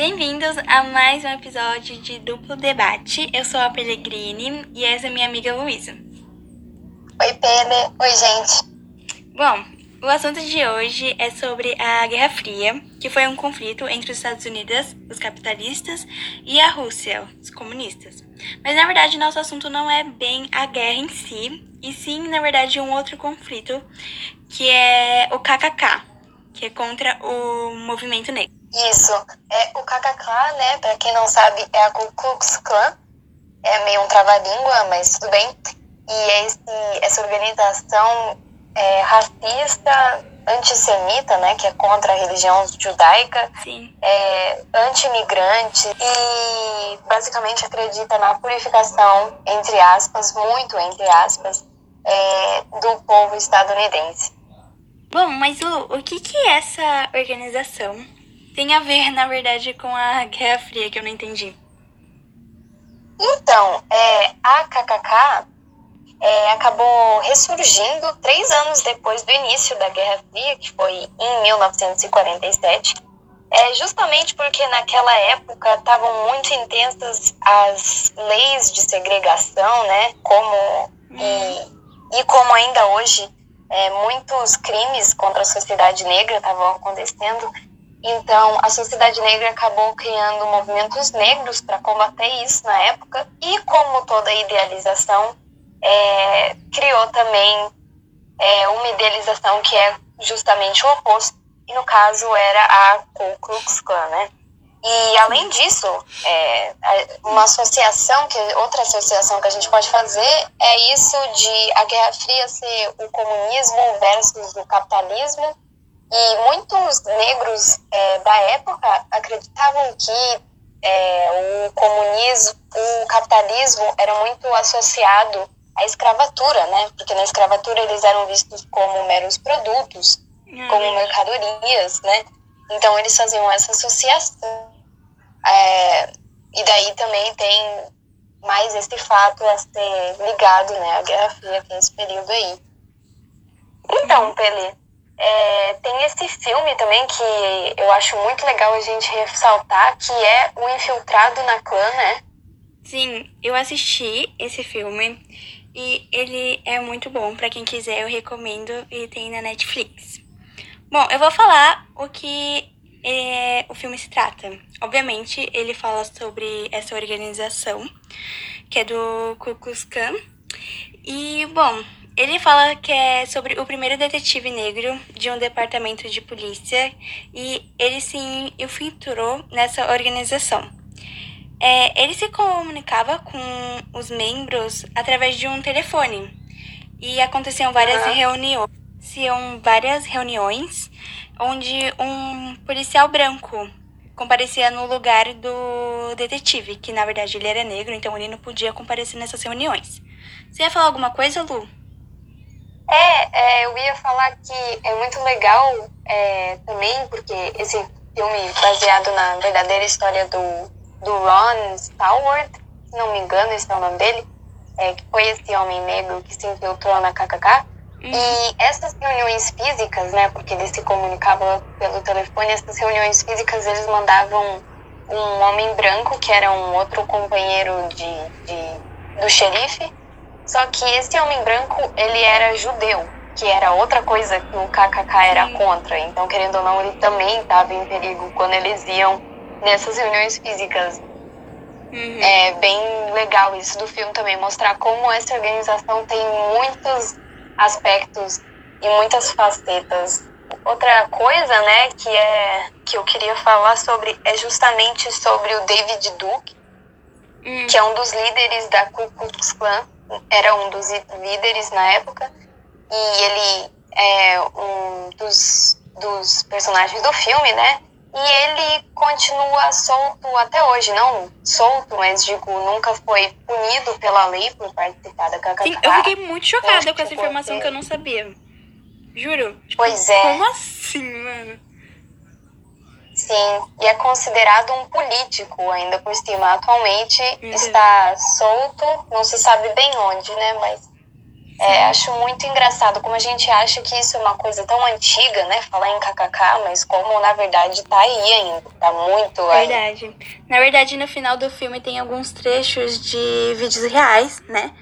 Bem-vindos a mais um episódio de Duplo Debate. Eu sou a Pellegrini e essa é minha amiga Luísa. Oi, Pele. Oi, gente. Bom, o assunto de hoje é sobre a Guerra Fria, que foi um conflito entre os Estados Unidos, os capitalistas, e a Rússia, os comunistas. Mas na verdade, nosso assunto não é bem a guerra em si, e sim, na verdade, um outro conflito, que é o KKK, que é contra o movimento negro. Isso. É, o KKK, né, pra quem não sabe, é a Ku Klux Klan. É meio um trava-língua, mas tudo bem. E esse, essa organização é, racista, antissemita, né, que é contra a religião judaica, Sim. é anti-imigrante e basicamente acredita na purificação, entre aspas, muito entre aspas, é, do povo estadunidense. Bom, mas Lu, o que que essa organização tem a ver, na verdade, com a Guerra Fria, que eu não entendi? Então, é, a KKK é, acabou ressurgindo três anos depois do início da Guerra Fria, que foi em 1947, é, justamente porque naquela época estavam muito intensas as leis de segregação, né? Como e, e como ainda hoje é, muitos crimes contra a sociedade negra estavam acontecendo. Então, a sociedade negra acabou criando movimentos negros para combater isso na época, e como toda idealização, é, criou também é, uma idealização que é justamente o oposto, e no caso era a Ku Klux Klan, né? E além disso, é, uma associação, que outra associação que a gente pode fazer é isso de a Guerra Fria ser o comunismo versus o capitalismo. E muitos negros é, da época acreditavam que é, o comunismo, o capitalismo era muito associado à escravatura, né? Porque na escravatura eles eram vistos como meros produtos, como mercadorias, né? Então eles faziam essa associação. É, e daí também tem mais esse fato a ser ligado, né, à Guerra Fria, que é esse período aí. Então, Pele, é, tem esse filme também que eu acho muito legal a gente ressaltar, que é O Infiltrado na Clã, né? Sim, eu assisti esse filme e ele é muito bom. Para quem quiser, eu recomendo. Ele tem na Netflix. Bom, eu vou falar o que é, o filme se trata. Obviamente, ele fala sobre essa organização, que é do Ku Klux Klan. E, bom, ele fala que é sobre o primeiro detetive negro de um departamento de polícia e ele se infiltrou nessa organização. É, ele se comunicava com os membros através de um telefone e aconteciam várias reuniões, aconteciam várias reuniões onde um policial branco comparecia no lugar do detetive, que na verdade ele era negro, então ele não podia comparecer nessas reuniões. Você ia falar alguma coisa, Lu? É, é, eu ia falar que é muito legal é, também, porque esse filme baseado na verdadeira história do, do Ron Stallworth, se não me engano, esse é o nome dele, é, que foi esse homem negro que se infiltrou na KKK. E essas reuniões físicas, né, porque eles se comunicavam pelo telefone, essas reuniões físicas eles mandavam um homem branco, que era um outro companheiro de, de, do xerife, só que esse homem branco, ele era judeu, que era outra coisa que o KKK era contra. Então, querendo ou não, ele também estava em perigo quando eles iam nessas reuniões físicas. Uhum. É bem legal isso do filme também, mostrar como essa organização tem muitos aspectos e muitas facetas. Outra coisa, né, que é que eu queria falar sobre é justamente sobre o David Duke, Hum. que é um dos líderes da Ku Klux Klan, era um dos líderes na época, e ele é um dos, dos personagens do filme, né? E ele continua solto até hoje, não solto, mas digo, nunca foi punido pela lei por participar da KKK. Sim, eu fiquei muito chocada acho com essa informação que eu não sabia. Juro. Tipo, Pois é. Como assim, mano? Sim, e é considerado um político ainda por cima. Atualmente Uhum. está solto, não se sabe bem onde, né? Mas É, acho muito engraçado como a gente acha que isso é uma coisa tão antiga, né? Falar em kkk, mas como na verdade tá aí ainda, tá muito aí. Verdade. Na verdade, no final do filme tem alguns trechos de vídeos reais, né?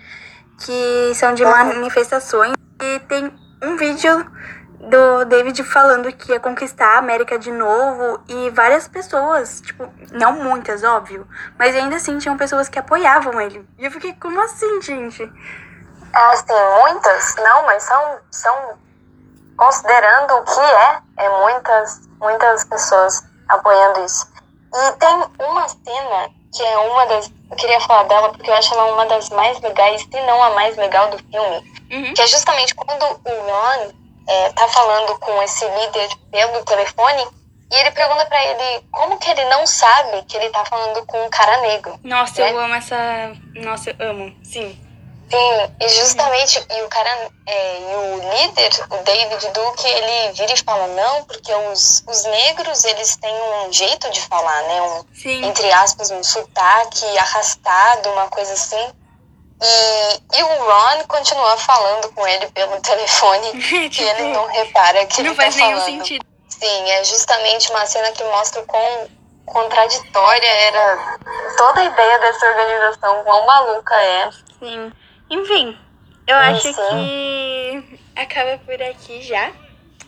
Que são de manifestações. E tem um vídeo do David falando que ia conquistar a América de novo e várias pessoas, tipo, não muitas, óbvio, mas ainda assim tinham pessoas que apoiavam ele. E eu fiquei, como assim, gente? Ah, sim, muitas, não, mas são, são considerando o que é, é muitas, muitas pessoas apoiando isso. E tem uma cena que é uma das. Eu queria falar dela porque eu acho ela uma das mais legais, se não a mais legal do filme. Uhum. Que é justamente quando o Ron é, tá falando com esse líder pelo telefone e ele pergunta para ele como que ele não sabe que ele tá falando com um cara negro. Nossa, né? eu amo essa. Nossa, eu amo, sim. Sim, e justamente, e o cara, é, e o líder, o David Duke, ele vira e fala, não, porque os, os negros, eles têm um jeito de falar, né, um, Sim. entre aspas, um sotaque arrastado, uma coisa assim. E, e o Ron continua falando com ele pelo telefone e Tipo, ele não repara que não ele tá faz nenhum falando. sentido. Sim, é justamente uma cena que mostra o quão contraditória era toda a ideia dessa organização, quão maluca é. Sim. Enfim, eu Ah, acho que acaba por aqui já.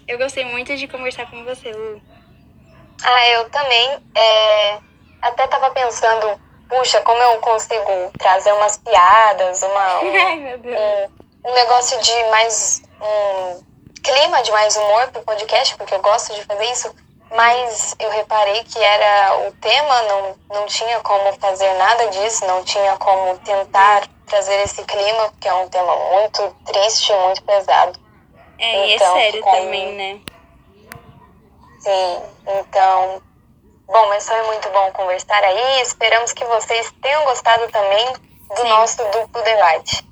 Eu gostei muito de conversar com você, Lu. Ah, eu também. é, até tava pensando, puxa, como eu consigo trazer umas piadas, uma, um, Ai, meu Deus. um, um negócio de mais. um clima de mais humor pro podcast, porque eu gosto de fazer isso. Mas eu reparei que era o tema, não, não tinha como fazer nada disso, não tinha como tentar trazer esse clima, porque é um tema muito triste, muito pesado. É, e é então, sério também, né? Sim, então. Bom, mas foi muito bom conversar aí. Esperamos que vocês tenham gostado também do Sim. nosso duplo debate.